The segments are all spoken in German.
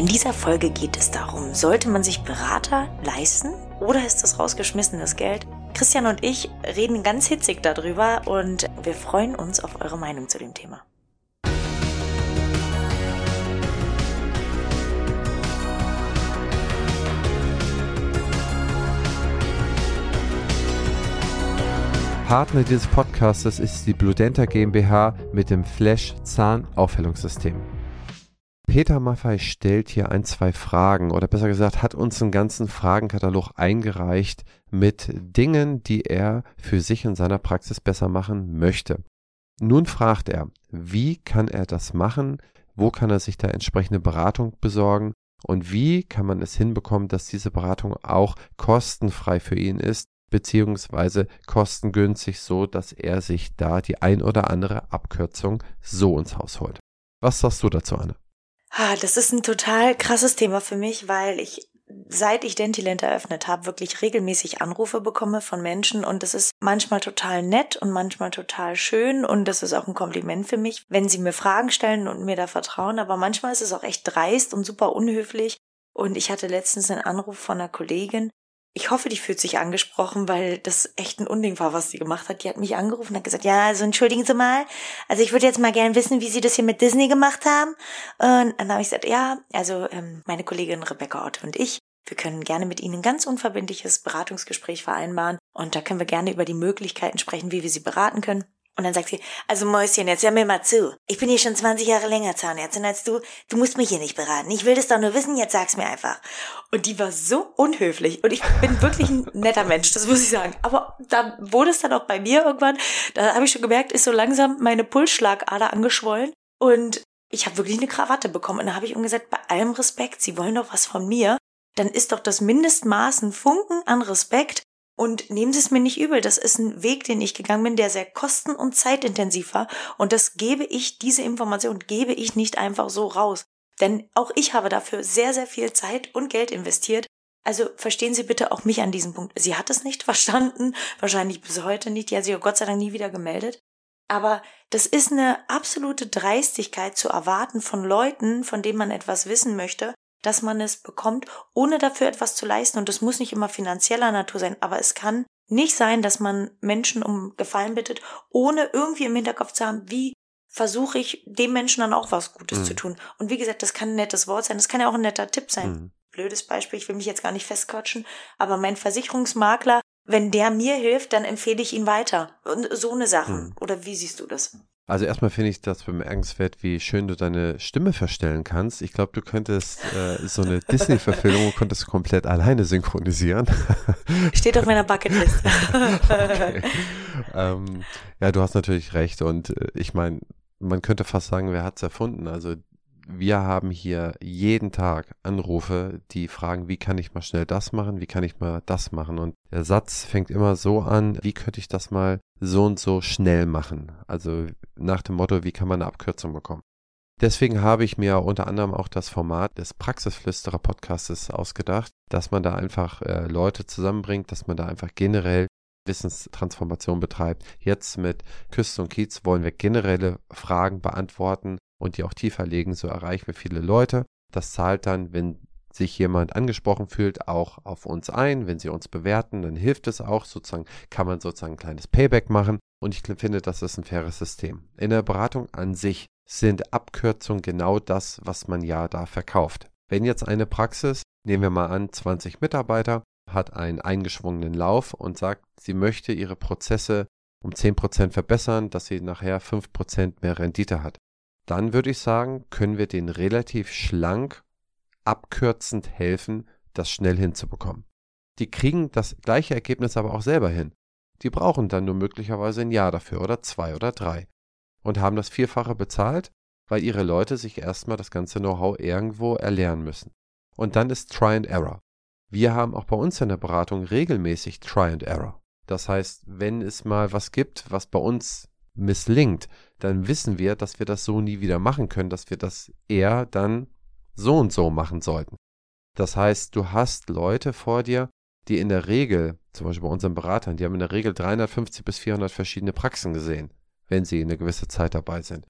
In dieser Folge geht es darum, sollte man sich Berater leisten oder ist das rausgeschmissenes Geld? Christian und ich reden ganz hitzig darüber und wir freuen uns auf eure Meinung zu dem Thema. Partner dieses Podcastes ist die Bludenta GmbH mit dem Flash Zahnaufhellungssystem. Peter Maffei stellt hier ein, zwei Fragen oder besser gesagt hat uns einen ganzen Fragenkatalog eingereicht mit Dingen, die er für sich in seiner Praxis besser machen möchte. Nun fragt er, wie kann er das machen? Wo kann er sich da entsprechende Beratung besorgen? Und wie kann man es hinbekommen, dass diese Beratung auch kostenfrei für ihn ist, beziehungsweise kostengünstig, so dass er sich da die ein oder andere Abkürzung so ins Haus holt? Was sagst du dazu, Anne? Ah, das ist ein total krasses Thema für mich, weil ich seit ich Dentilent eröffnet habe, wirklich regelmäßig Anrufe bekomme von Menschen und es ist manchmal total nett und manchmal total schön und das ist auch ein Kompliment für mich, wenn sie mir Fragen stellen und mir da vertrauen, aber manchmal ist es auch echt dreist und super unhöflich. Und ich hatte letztens einen Anruf von einer Kollegin, ich hoffe, die fühlt sich angesprochen, weil das echt ein Unding war, was sie gemacht hat. Die hat mich angerufen und hat gesagt, ja, also entschuldigen Sie mal, also ich würde jetzt mal gerne wissen, wie Sie das hier mit Disney gemacht haben. Und dann habe ich gesagt, ja, also ähm, meine Kollegin Rebecca Otto und ich, wir können gerne mit Ihnen ein ganz unverbindliches Beratungsgespräch vereinbaren und da können wir gerne über die Möglichkeiten sprechen, wie wir Sie beraten können. Und dann sagt sie, also Mäuschen, jetzt hör mir mal zu. Ich bin hier schon 20 Jahre länger Zahnärztin als du. Du musst mich hier nicht beraten. Ich will das doch nur wissen, jetzt sag's mir einfach. Und die war so unhöflich. Und ich bin wirklich ein netter Mensch, das muss ich sagen. Aber da wurde es dann auch bei mir irgendwann, da habe ich schon gemerkt, ist so langsam meine Pulsschlagader angeschwollen. Und ich habe wirklich eine Krawatte bekommen. Und da habe ich umgesagt, bei allem Respekt, Sie wollen doch was von mir. Dann ist doch das Mindestmaß ein Funken an Respekt, und nehmen Sie es mir nicht übel, das ist ein Weg, den ich gegangen bin, der sehr kosten- und zeitintensiv war. Und das gebe ich, diese Information gebe ich nicht einfach so raus. Denn auch ich habe dafür sehr, sehr viel Zeit und Geld investiert. Also verstehen Sie bitte auch mich an diesem Punkt. Sie hat es nicht verstanden, wahrscheinlich bis heute nicht. Die hat sich Gott sei Dank nie wieder gemeldet. Aber das ist eine absolute Dreistigkeit zu erwarten von Leuten, von denen man etwas wissen möchte, dass man es bekommt, ohne dafür etwas zu leisten. Und das muss nicht immer finanzieller Natur sein, aber es kann nicht sein, dass man Menschen um Gefallen bittet, ohne irgendwie im Hinterkopf zu haben, wie versuche ich dem Menschen dann auch was Gutes mhm. zu tun. Und wie gesagt, das kann ein nettes Wort sein, das kann ja auch ein netter Tipp sein. Mhm. Blödes Beispiel, ich will mich jetzt gar nicht festquatschen, aber mein Versicherungsmakler, wenn der mir hilft, dann empfehle ich ihn weiter. Und so eine Sache. Mhm. Oder wie siehst du das? Also erstmal finde ich das bemerkenswert, wie schön du deine Stimme verstellen kannst. Ich glaube, du könntest äh, so eine Disney-Verfilmung könntest du komplett alleine synchronisieren. Steht auf meiner Bucketlist. okay. ähm, ja, du hast natürlich recht. Und äh, ich meine, man könnte fast sagen, wer hat es erfunden? Also wir haben hier jeden Tag Anrufe, die fragen, wie kann ich mal schnell das machen, wie kann ich mal das machen. Und der Satz fängt immer so an, wie könnte ich das mal so und so schnell machen. Also nach dem Motto, wie kann man eine Abkürzung bekommen. Deswegen habe ich mir unter anderem auch das Format des Praxisflüsterer Podcastes ausgedacht, dass man da einfach äh, Leute zusammenbringt, dass man da einfach generell Wissenstransformation betreibt. Jetzt mit Küste und Kiez wollen wir generelle Fragen beantworten und die auch tiefer legen, so erreichen wir viele Leute. Das zahlt dann, wenn sich jemand angesprochen fühlt, auch auf uns ein. Wenn sie uns bewerten, dann hilft es auch. Sozusagen kann man sozusagen ein kleines Payback machen. Und ich finde, das ist ein faires System. In der Beratung an sich sind Abkürzungen genau das, was man ja da verkauft. Wenn jetzt eine Praxis, nehmen wir mal an, 20 Mitarbeiter, hat einen eingeschwungenen Lauf und sagt, sie möchte ihre Prozesse um 10% verbessern, dass sie nachher 5% mehr Rendite hat dann würde ich sagen, können wir denen relativ schlank, abkürzend helfen, das schnell hinzubekommen. Die kriegen das gleiche Ergebnis aber auch selber hin. Die brauchen dann nur möglicherweise ein Jahr dafür oder zwei oder drei und haben das Vierfache bezahlt, weil ihre Leute sich erstmal das ganze Know-how irgendwo erlernen müssen. Und dann ist Try and Error. Wir haben auch bei uns in der Beratung regelmäßig Try and Error. Das heißt, wenn es mal was gibt, was bei uns misslingt, dann wissen wir, dass wir das so nie wieder machen können, dass wir das eher dann so und so machen sollten. Das heißt, du hast Leute vor dir, die in der Regel, zum Beispiel bei unseren Beratern, die haben in der Regel 350 bis 400 verschiedene Praxen gesehen, wenn sie eine gewisse Zeit dabei sind.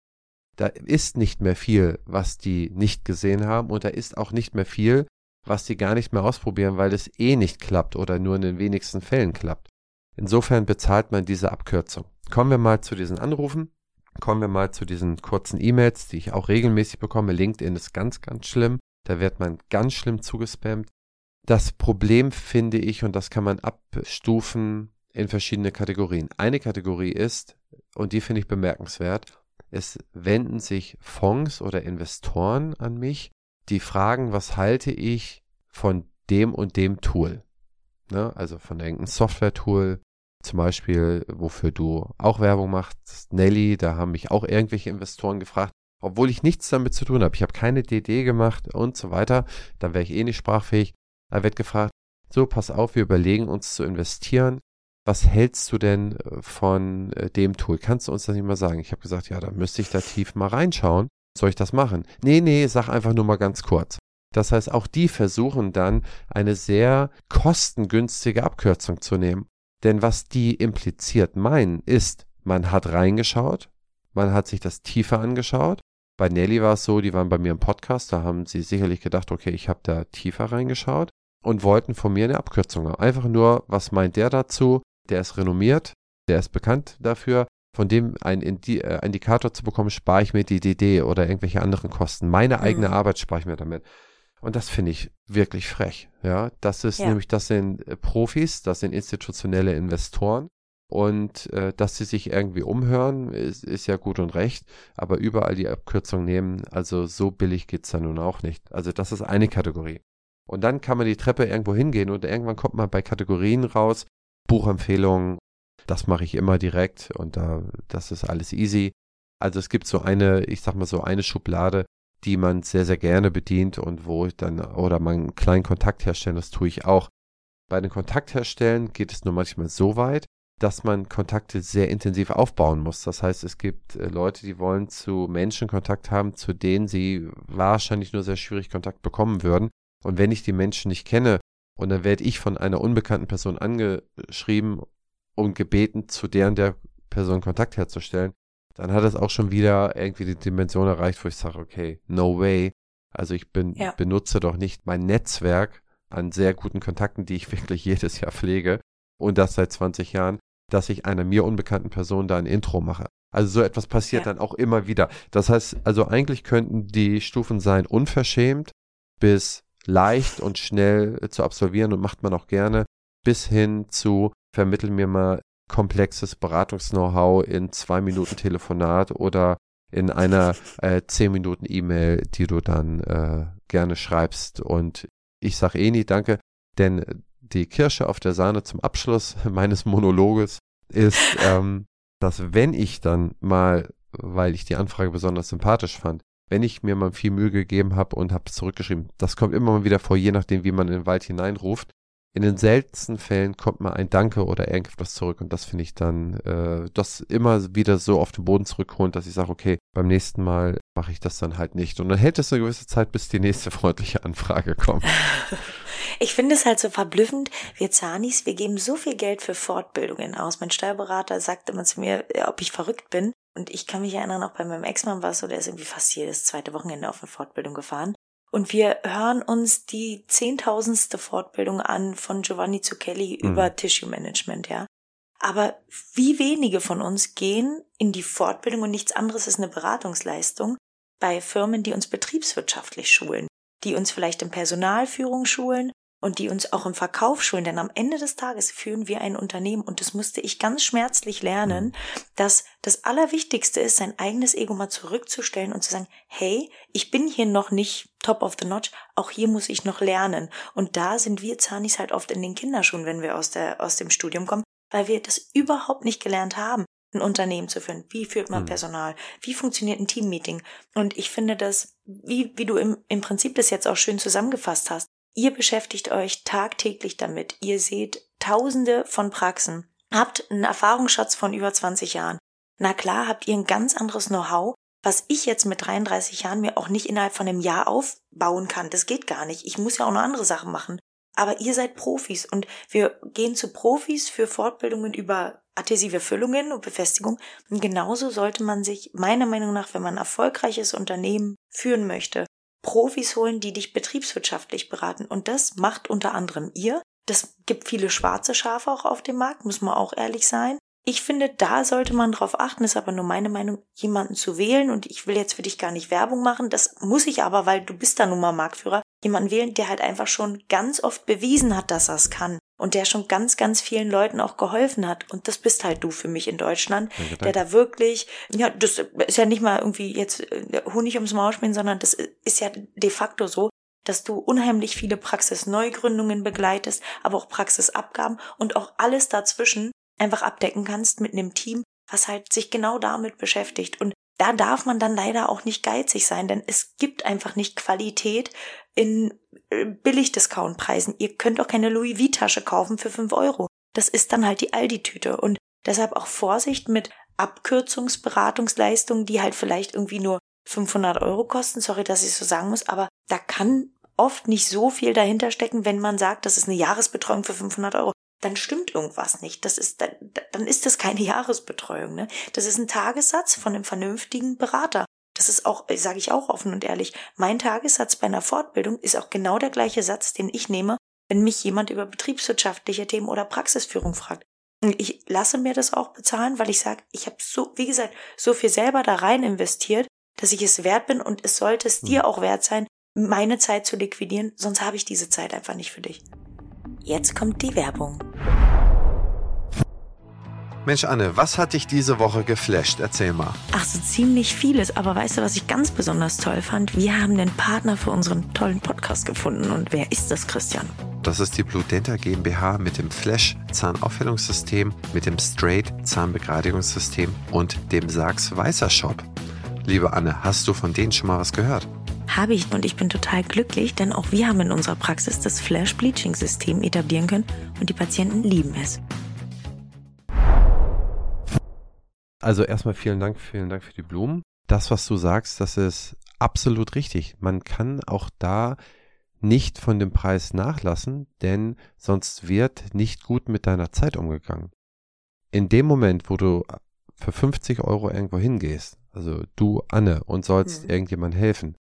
Da ist nicht mehr viel, was die nicht gesehen haben und da ist auch nicht mehr viel, was die gar nicht mehr ausprobieren, weil es eh nicht klappt oder nur in den wenigsten Fällen klappt. Insofern bezahlt man diese Abkürzung. Kommen wir mal zu diesen Anrufen. Kommen wir mal zu diesen kurzen E-Mails, die ich auch regelmäßig bekomme. LinkedIn ist ganz, ganz schlimm. Da wird man ganz schlimm zugespammt. Das Problem finde ich, und das kann man abstufen in verschiedene Kategorien. Eine Kategorie ist, und die finde ich bemerkenswert, es wenden sich Fonds oder Investoren an mich, die fragen, was halte ich von dem und dem Tool? Ne? Also von irgendeinem Software-Tool, zum Beispiel, wofür du auch Werbung machst, Nelly, da haben mich auch irgendwelche Investoren gefragt, obwohl ich nichts damit zu tun habe. Ich habe keine DD gemacht und so weiter. Dann wäre ich eh nicht sprachfähig. Da wird gefragt, so, pass auf, wir überlegen uns zu investieren. Was hältst du denn äh, von äh, dem Tool? Kannst du uns das nicht mal sagen? Ich habe gesagt, ja, da müsste ich da tief mal reinschauen. Soll ich das machen? Nee, nee, sag einfach nur mal ganz kurz. Das heißt, auch die versuchen dann eine sehr kostengünstige Abkürzung zu nehmen. Denn was die impliziert meinen, ist, man hat reingeschaut, man hat sich das tiefer angeschaut. Bei Nelly war es so, die waren bei mir im Podcast, da haben sie sicherlich gedacht, okay, ich habe da tiefer reingeschaut und wollten von mir eine Abkürzung haben. Einfach nur, was meint der dazu? Der ist renommiert, der ist bekannt dafür. Von dem einen Indi äh, Indikator zu bekommen, spare ich mir die DD oder irgendwelche anderen Kosten. Meine eigene mhm. Arbeit spare ich mir damit. Und das finde ich wirklich frech. Ja, das ist ja. nämlich, das sind äh, Profis, das sind institutionelle Investoren. Und äh, dass sie sich irgendwie umhören, ist, ist ja gut und recht, aber überall die Abkürzung nehmen, also so billig geht's da nun auch nicht. Also das ist eine Kategorie. Und dann kann man die Treppe irgendwo hingehen und irgendwann kommt man bei Kategorien raus, Buchempfehlungen, das mache ich immer direkt und da, das ist alles easy. Also es gibt so eine, ich sag mal so eine Schublade, die man sehr, sehr gerne bedient und wo ich dann, oder man einen kleinen Kontakt herstellen, das tue ich auch. Bei den Kontakt herstellen geht es nur manchmal so weit, dass man Kontakte sehr intensiv aufbauen muss. Das heißt, es gibt äh, Leute, die wollen zu Menschen Kontakt haben, zu denen sie wahrscheinlich nur sehr schwierig Kontakt bekommen würden. Und wenn ich die Menschen nicht kenne und dann werde ich von einer unbekannten Person angeschrieben und gebeten, zu deren der Person Kontakt herzustellen, dann hat es auch schon wieder irgendwie die Dimension erreicht, wo ich sage, okay, no way. Also ich bin, ja. benutze doch nicht mein Netzwerk an sehr guten Kontakten, die ich wirklich jedes Jahr pflege und das seit 20 Jahren, dass ich einer mir unbekannten Person da ein Intro mache. Also so etwas passiert ja. dann auch immer wieder. Das heißt, also eigentlich könnten die Stufen sein unverschämt bis leicht und schnell zu absolvieren und macht man auch gerne bis hin zu vermitteln mir mal komplexes Beratungs-Know-how in zwei Minuten Telefonat oder in einer äh, zehn Minuten E-Mail, die du dann äh, gerne schreibst. Und ich sage eh nie danke, denn die Kirsche auf der Sahne zum Abschluss meines Monologes ist, ähm, dass wenn ich dann mal, weil ich die Anfrage besonders sympathisch fand, wenn ich mir mal viel Mühe gegeben habe und habe zurückgeschrieben, das kommt immer mal wieder vor, je nachdem, wie man in den Wald hineinruft, in den seltensten Fällen kommt mal ein Danke oder irgendwas zurück und das finde ich dann, äh, das immer wieder so auf den Boden zurückholen, dass ich sage, okay, beim nächsten Mal mache ich das dann halt nicht. Und dann hält es eine gewisse Zeit, bis die nächste freundliche Anfrage kommt. Ich finde es halt so verblüffend. Wir Zanis, wir geben so viel Geld für Fortbildungen aus. Mein Steuerberater sagte immer zu mir, ob ich verrückt bin. Und ich kann mich erinnern, auch bei meinem Ex-Mann war es so, der ist irgendwie fast jedes zweite Wochenende auf eine Fortbildung gefahren. Und wir hören uns die zehntausendste Fortbildung an von Giovanni Zucchelli mhm. über Tissue Management, ja. Aber wie wenige von uns gehen in die Fortbildung und nichts anderes ist eine Beratungsleistung bei Firmen, die uns betriebswirtschaftlich schulen, die uns vielleicht in Personalführung schulen und die uns auch im Verkauf schulen, denn am Ende des Tages führen wir ein Unternehmen und das musste ich ganz schmerzlich lernen, mhm. dass das Allerwichtigste ist, sein eigenes Ego mal zurückzustellen und zu sagen, hey, ich bin hier noch nicht top of the notch, auch hier muss ich noch lernen. Und da sind wir Zanis halt oft in den Kinderschuhen, wenn wir aus, der, aus dem Studium kommen, weil wir das überhaupt nicht gelernt haben ein Unternehmen zu führen. Wie führt man mhm. Personal? Wie funktioniert ein Teammeeting? Und ich finde das, wie, wie du im, im Prinzip das jetzt auch schön zusammengefasst hast, Ihr beschäftigt euch tagtäglich damit. Ihr seht tausende von Praxen. Habt einen Erfahrungsschatz von über 20 Jahren. Na klar, habt ihr ein ganz anderes Know-how, was ich jetzt mit 33 Jahren mir auch nicht innerhalb von einem Jahr aufbauen kann. Das geht gar nicht. Ich muss ja auch noch andere Sachen machen. Aber ihr seid Profis und wir gehen zu Profis für Fortbildungen über adhesive Füllungen und Befestigung. Und genauso sollte man sich meiner Meinung nach, wenn man ein erfolgreiches Unternehmen führen möchte, Profis holen, die dich betriebswirtschaftlich beraten. Und das macht unter anderem ihr. Das gibt viele schwarze Schafe auch auf dem Markt, muss man auch ehrlich sein. Ich finde, da sollte man drauf achten, ist aber nur meine Meinung, jemanden zu wählen. Und ich will jetzt für dich gar nicht Werbung machen. Das muss ich aber, weil du bist da nun mal Marktführer. Jemanden wählen, der halt einfach schon ganz oft bewiesen hat, dass er es kann. Und der schon ganz, ganz vielen Leuten auch geholfen hat. Und das bist halt du für mich in Deutschland, danke. der da wirklich, ja, das ist ja nicht mal irgendwie jetzt äh, Honig ums Maul spielen, sondern das ist ja de facto so, dass du unheimlich viele Praxisneugründungen begleitest, aber auch Praxisabgaben und auch alles dazwischen einfach abdecken kannst mit einem Team, was halt sich genau damit beschäftigt. Und da darf man dann leider auch nicht geizig sein, denn es gibt einfach nicht Qualität in äh, Billig-Discount-Preisen. Ihr könnt auch keine Louis V-Tasche kaufen für fünf Euro. Das ist dann halt die Aldi-Tüte. Und deshalb auch Vorsicht mit Abkürzungsberatungsleistungen, die halt vielleicht irgendwie nur 500 Euro kosten. Sorry, dass ich so sagen muss, aber da kann oft nicht so viel dahinter stecken, wenn man sagt, das ist eine Jahresbetreuung für 500 Euro dann stimmt irgendwas nicht. Das ist, dann, dann ist das keine Jahresbetreuung. Ne? Das ist ein Tagessatz von einem vernünftigen Berater. Das ist auch, sage ich auch offen und ehrlich, mein Tagessatz bei einer Fortbildung ist auch genau der gleiche Satz, den ich nehme, wenn mich jemand über betriebswirtschaftliche Themen oder Praxisführung fragt. Ich lasse mir das auch bezahlen, weil ich sage, ich habe so, wie gesagt, so viel selber da rein investiert, dass ich es wert bin und es sollte es dir hm. auch wert sein, meine Zeit zu liquidieren, sonst habe ich diese Zeit einfach nicht für dich. Jetzt kommt die Werbung. Mensch, Anne, was hat dich diese Woche geflasht? Erzähl mal. Ach, so ziemlich vieles. Aber weißt du, was ich ganz besonders toll fand? Wir haben den Partner für unseren tollen Podcast gefunden. Und wer ist das, Christian? Das ist die Blue Denta GmbH mit dem Flash Zahnaufhellungssystem, mit dem Straight Zahnbegradigungssystem und dem Sachs Weißer Shop. Liebe Anne, hast du von denen schon mal was gehört? Habe ich und ich bin total glücklich, denn auch wir haben in unserer Praxis das Flash Bleaching System etablieren können und die Patienten lieben es. Also erstmal vielen Dank, vielen Dank für die Blumen. Das, was du sagst, das ist absolut richtig. Man kann auch da nicht von dem Preis nachlassen, denn sonst wird nicht gut mit deiner Zeit umgegangen. In dem Moment, wo du für 50 Euro irgendwo hingehst, also du Anne und sollst mhm. irgendjemand helfen,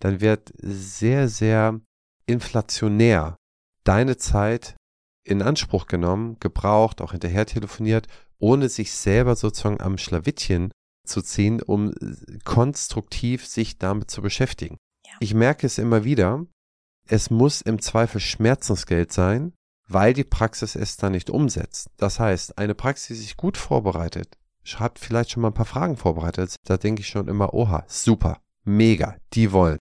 dann wird sehr, sehr inflationär deine Zeit in Anspruch genommen, gebraucht, auch hinterher telefoniert, ohne sich selber sozusagen am Schlawittchen zu ziehen, um konstruktiv sich damit zu beschäftigen. Ja. Ich merke es immer wieder, es muss im Zweifel Schmerzensgeld sein, weil die Praxis es dann nicht umsetzt. Das heißt, eine Praxis, die sich gut vorbereitet, hat vielleicht schon mal ein paar Fragen vorbereitet, da denke ich schon immer, oha, super, mega, die wollen.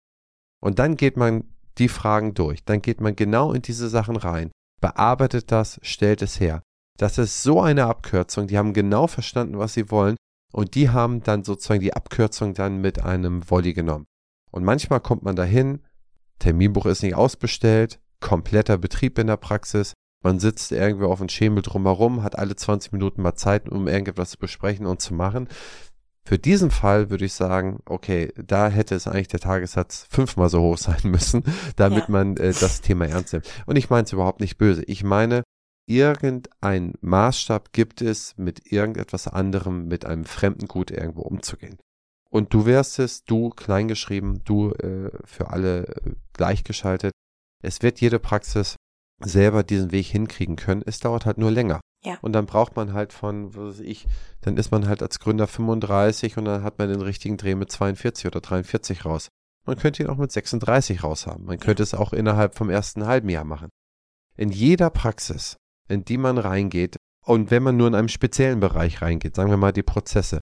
Und dann geht man die Fragen durch. Dann geht man genau in diese Sachen rein, bearbeitet das, stellt es her. Das ist so eine Abkürzung. Die haben genau verstanden, was sie wollen. Und die haben dann sozusagen die Abkürzung dann mit einem Volley genommen. Und manchmal kommt man dahin, Terminbuch ist nicht ausbestellt, kompletter Betrieb in der Praxis. Man sitzt irgendwo auf dem Schemel drumherum, hat alle 20 Minuten mal Zeit, um irgendetwas zu besprechen und zu machen. Für diesen Fall würde ich sagen, okay, da hätte es eigentlich der Tagessatz fünfmal so hoch sein müssen, damit ja. man äh, das Thema ernst nimmt. Und ich meine es überhaupt nicht böse. Ich meine, irgendein Maßstab gibt es, mit irgendetwas anderem, mit einem fremden Gut irgendwo umzugehen. Und du wärst es, du kleingeschrieben, du äh, für alle äh, gleichgeschaltet. Es wird jede Praxis selber diesen Weg hinkriegen können. Es dauert halt nur länger. Ja. Und dann braucht man halt von, was weiß ich, dann ist man halt als Gründer 35 und dann hat man den richtigen Dreh mit 42 oder 43 raus. Man könnte ihn auch mit 36 raus haben. Man könnte ja. es auch innerhalb vom ersten halben Jahr machen. In jeder Praxis, in die man reingeht, und wenn man nur in einem speziellen Bereich reingeht, sagen wir mal die Prozesse,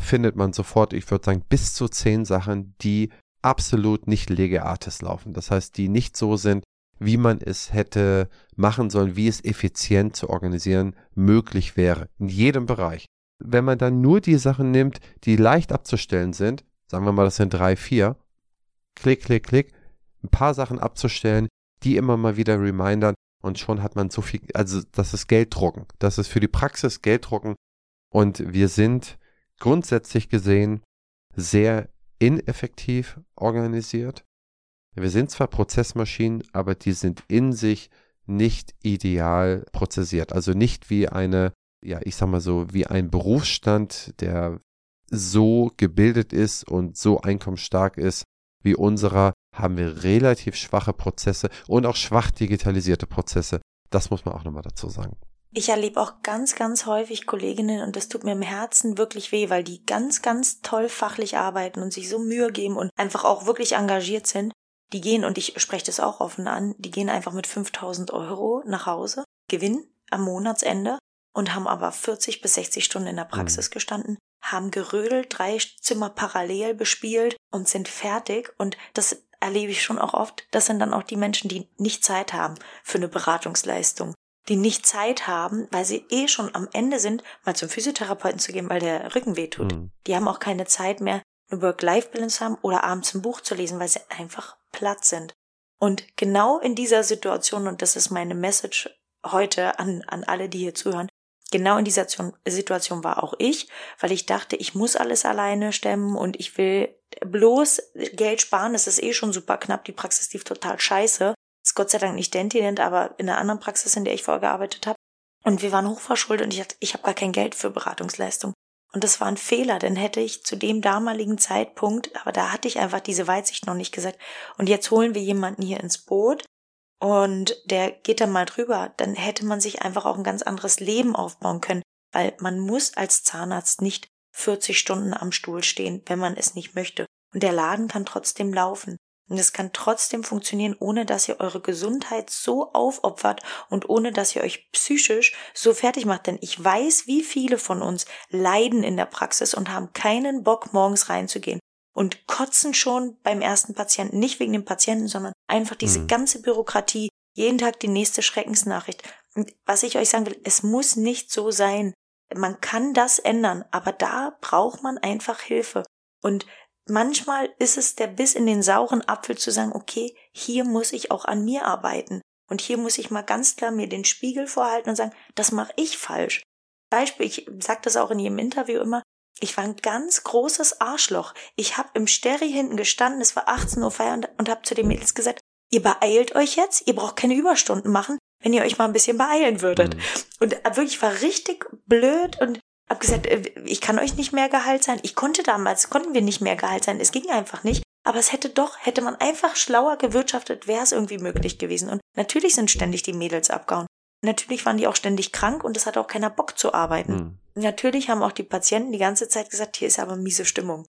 findet man sofort, ich würde sagen, bis zu zehn Sachen, die absolut nicht lege artis laufen. Das heißt, die nicht so sind, wie man es hätte machen sollen, wie es effizient zu organisieren möglich wäre. In jedem Bereich. Wenn man dann nur die Sachen nimmt, die leicht abzustellen sind, sagen wir mal, das sind drei, vier, klick, klick, klick, ein paar Sachen abzustellen, die immer mal wieder remindern und schon hat man so viel, also das ist Gelddrucken. Das ist für die Praxis Gelddrucken und wir sind grundsätzlich gesehen sehr ineffektiv organisiert wir sind zwar Prozessmaschinen, aber die sind in sich nicht ideal prozessiert. Also nicht wie eine, ja, ich sag mal so, wie ein Berufsstand, der so gebildet ist und so einkommensstark ist wie unserer, haben wir relativ schwache Prozesse und auch schwach digitalisierte Prozesse. Das muss man auch nochmal dazu sagen. Ich erlebe auch ganz, ganz häufig Kolleginnen und das tut mir im Herzen wirklich weh, weil die ganz, ganz toll fachlich arbeiten und sich so Mühe geben und einfach auch wirklich engagiert sind. Die gehen, und ich spreche das auch offen an, die gehen einfach mit 5000 Euro nach Hause, Gewinn am Monatsende und haben aber 40 bis 60 Stunden in der Praxis mhm. gestanden, haben gerödelt, drei Zimmer parallel bespielt und sind fertig. Und das erlebe ich schon auch oft. Das sind dann auch die Menschen, die nicht Zeit haben für eine Beratungsleistung, die nicht Zeit haben, weil sie eh schon am Ende sind, mal zum Physiotherapeuten zu gehen, weil der Rücken wehtut. Mhm. Die haben auch keine Zeit mehr, eine Work-Life-Balance haben oder abends ein Buch zu lesen, weil sie einfach platt sind. Und genau in dieser Situation, und das ist meine Message heute an, an alle, die hier zuhören, genau in dieser Situation war auch ich, weil ich dachte, ich muss alles alleine stemmen und ich will bloß Geld sparen. Es ist eh schon super knapp. Die Praxis lief total scheiße. Ist Gott sei Dank nicht Dentinent, aber in einer anderen Praxis, in der ich vorher gearbeitet habe. Und wir waren hochverschuldet und ich, hatte, ich habe gar kein Geld für Beratungsleistung. Und das war ein Fehler, denn hätte ich zu dem damaligen Zeitpunkt, aber da hatte ich einfach diese Weitsicht noch nicht gesagt. Und jetzt holen wir jemanden hier ins Boot und der geht dann mal drüber, dann hätte man sich einfach auch ein ganz anderes Leben aufbauen können, weil man muss als Zahnarzt nicht 40 Stunden am Stuhl stehen, wenn man es nicht möchte. Und der Laden kann trotzdem laufen. Und es kann trotzdem funktionieren, ohne dass ihr eure Gesundheit so aufopfert und ohne dass ihr euch psychisch so fertig macht. Denn ich weiß, wie viele von uns leiden in der Praxis und haben keinen Bock, morgens reinzugehen und kotzen schon beim ersten Patienten. Nicht wegen dem Patienten, sondern einfach diese mhm. ganze Bürokratie. Jeden Tag die nächste Schreckensnachricht. Und was ich euch sagen will, es muss nicht so sein. Man kann das ändern, aber da braucht man einfach Hilfe. Und manchmal ist es der Biss in den sauren Apfel zu sagen, okay, hier muss ich auch an mir arbeiten. Und hier muss ich mal ganz klar mir den Spiegel vorhalten und sagen, das mache ich falsch. Beispiel, ich sage das auch in jedem Interview immer, ich war ein ganz großes Arschloch. Ich habe im Sterry hinten gestanden, es war 18 Uhr Feier und, und habe zu den Mädels gesagt, ihr beeilt euch jetzt, ihr braucht keine Überstunden machen, wenn ihr euch mal ein bisschen beeilen würdet. Mhm. Und wirklich war richtig blöd und hab gesagt, äh, ich kann euch nicht mehr Gehalt sein. Ich konnte damals, konnten wir nicht mehr Gehalt sein. Es ging einfach nicht. Aber es hätte doch, hätte man einfach schlauer gewirtschaftet, wäre es irgendwie möglich gewesen. Und natürlich sind ständig die Mädels abgehauen. Natürlich waren die auch ständig krank und es hat auch keiner Bock zu arbeiten. Mhm. Natürlich haben auch die Patienten die ganze Zeit gesagt, hier ist aber miese Stimmung.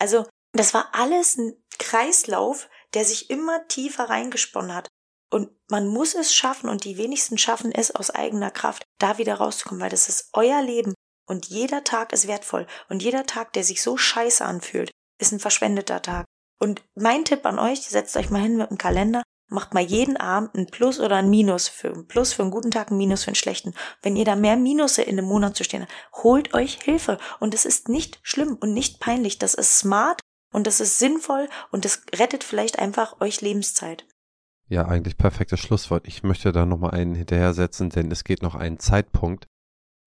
Also, das war alles ein Kreislauf, der sich immer tiefer reingesponnen hat. Und man muss es schaffen, und die wenigsten schaffen es aus eigener Kraft, da wieder rauszukommen, weil das ist euer Leben. Und jeder Tag ist wertvoll. Und jeder Tag, der sich so scheiße anfühlt, ist ein verschwendeter Tag. Und mein Tipp an euch, setzt euch mal hin mit dem Kalender, macht mal jeden Abend ein Plus oder ein Minus für ein Plus für einen guten Tag, ein Minus für einen schlechten. Wenn ihr da mehr Minusse in einem Monat zu stehen habt, holt euch Hilfe. Und es ist nicht schlimm und nicht peinlich. Das ist smart und das ist sinnvoll und das rettet vielleicht einfach euch Lebenszeit. Ja, eigentlich perfektes Schlusswort. Ich möchte da nochmal einen hinterher setzen, denn es geht noch einen Zeitpunkt.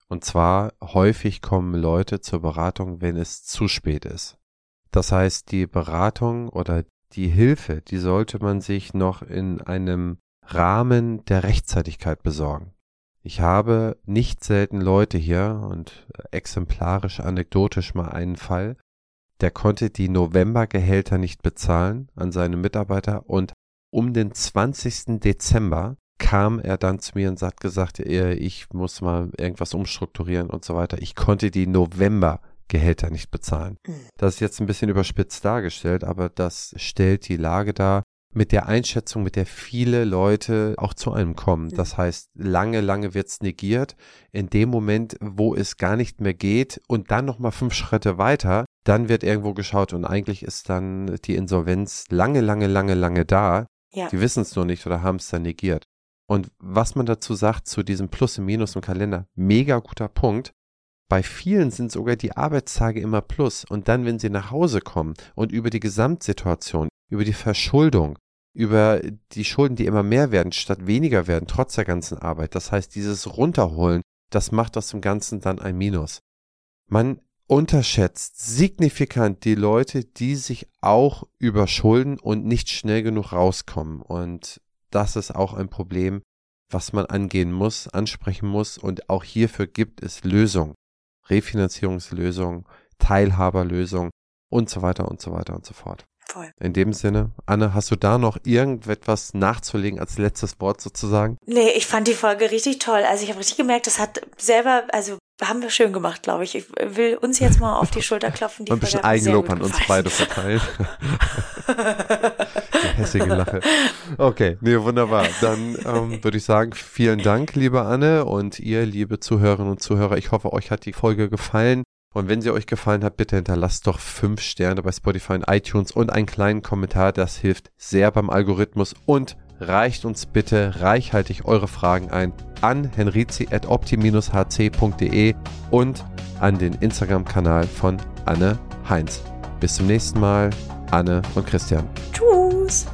Und zwar häufig kommen Leute zur Beratung, wenn es zu spät ist. Das heißt, die Beratung oder die Hilfe, die sollte man sich noch in einem Rahmen der Rechtzeitigkeit besorgen. Ich habe nicht selten Leute hier und exemplarisch anekdotisch mal einen Fall, der konnte die Novembergehälter nicht bezahlen an seine Mitarbeiter und um den 20. Dezember kam er dann zu mir und hat gesagt, ich muss mal irgendwas umstrukturieren und so weiter. Ich konnte die November Gehälter nicht bezahlen. Hm. Das ist jetzt ein bisschen überspitzt dargestellt, aber das stellt die Lage dar mit der Einschätzung, mit der viele Leute auch zu einem kommen. Hm. Das heißt, lange, lange wird's negiert. In dem Moment, wo es gar nicht mehr geht und dann nochmal fünf Schritte weiter, dann wird irgendwo geschaut und eigentlich ist dann die Insolvenz lange, lange, lange, lange da. Ja. Die wissen es nur nicht oder haben es dann negiert. Und was man dazu sagt zu diesem Plus und Minus im Kalender, mega guter Punkt. Bei vielen sind sogar die Arbeitstage immer plus und dann, wenn sie nach Hause kommen und über die Gesamtsituation, über die Verschuldung, über die Schulden, die immer mehr werden, statt weniger werden, trotz der ganzen Arbeit. Das heißt, dieses Runterholen, das macht aus dem Ganzen dann ein Minus. Man unterschätzt signifikant die Leute, die sich auch überschulden und nicht schnell genug rauskommen. Und das ist auch ein Problem, was man angehen muss, ansprechen muss. Und auch hierfür gibt es Lösungen. Refinanzierungslösungen, Teilhaberlösungen und so weiter und so weiter und so fort. Voll. In dem Sinne, Anne, hast du da noch irgendetwas nachzulegen als letztes Wort sozusagen? Nee, ich fand die Folge richtig toll. Also ich habe richtig gemerkt, das hat selber, also haben wir schön gemacht, glaube ich. Ich will uns jetzt mal auf die Schulter klopfen. Die ein bisschen Eigenlob an uns beide verteilen. die hässliche Lache. Okay, nee, wunderbar. Dann ähm, würde ich sagen, vielen Dank, liebe Anne und ihr, liebe Zuhörerinnen und Zuhörer. Ich hoffe, euch hat die Folge gefallen. Und wenn sie euch gefallen hat, bitte hinterlasst doch fünf Sterne bei Spotify und iTunes und einen kleinen Kommentar. Das hilft sehr beim Algorithmus und reicht uns bitte reichhaltig eure Fragen ein an henrizi.opti-hc.de und an den Instagram-Kanal von Anne Heinz. Bis zum nächsten Mal, Anne und Christian. Tschüss.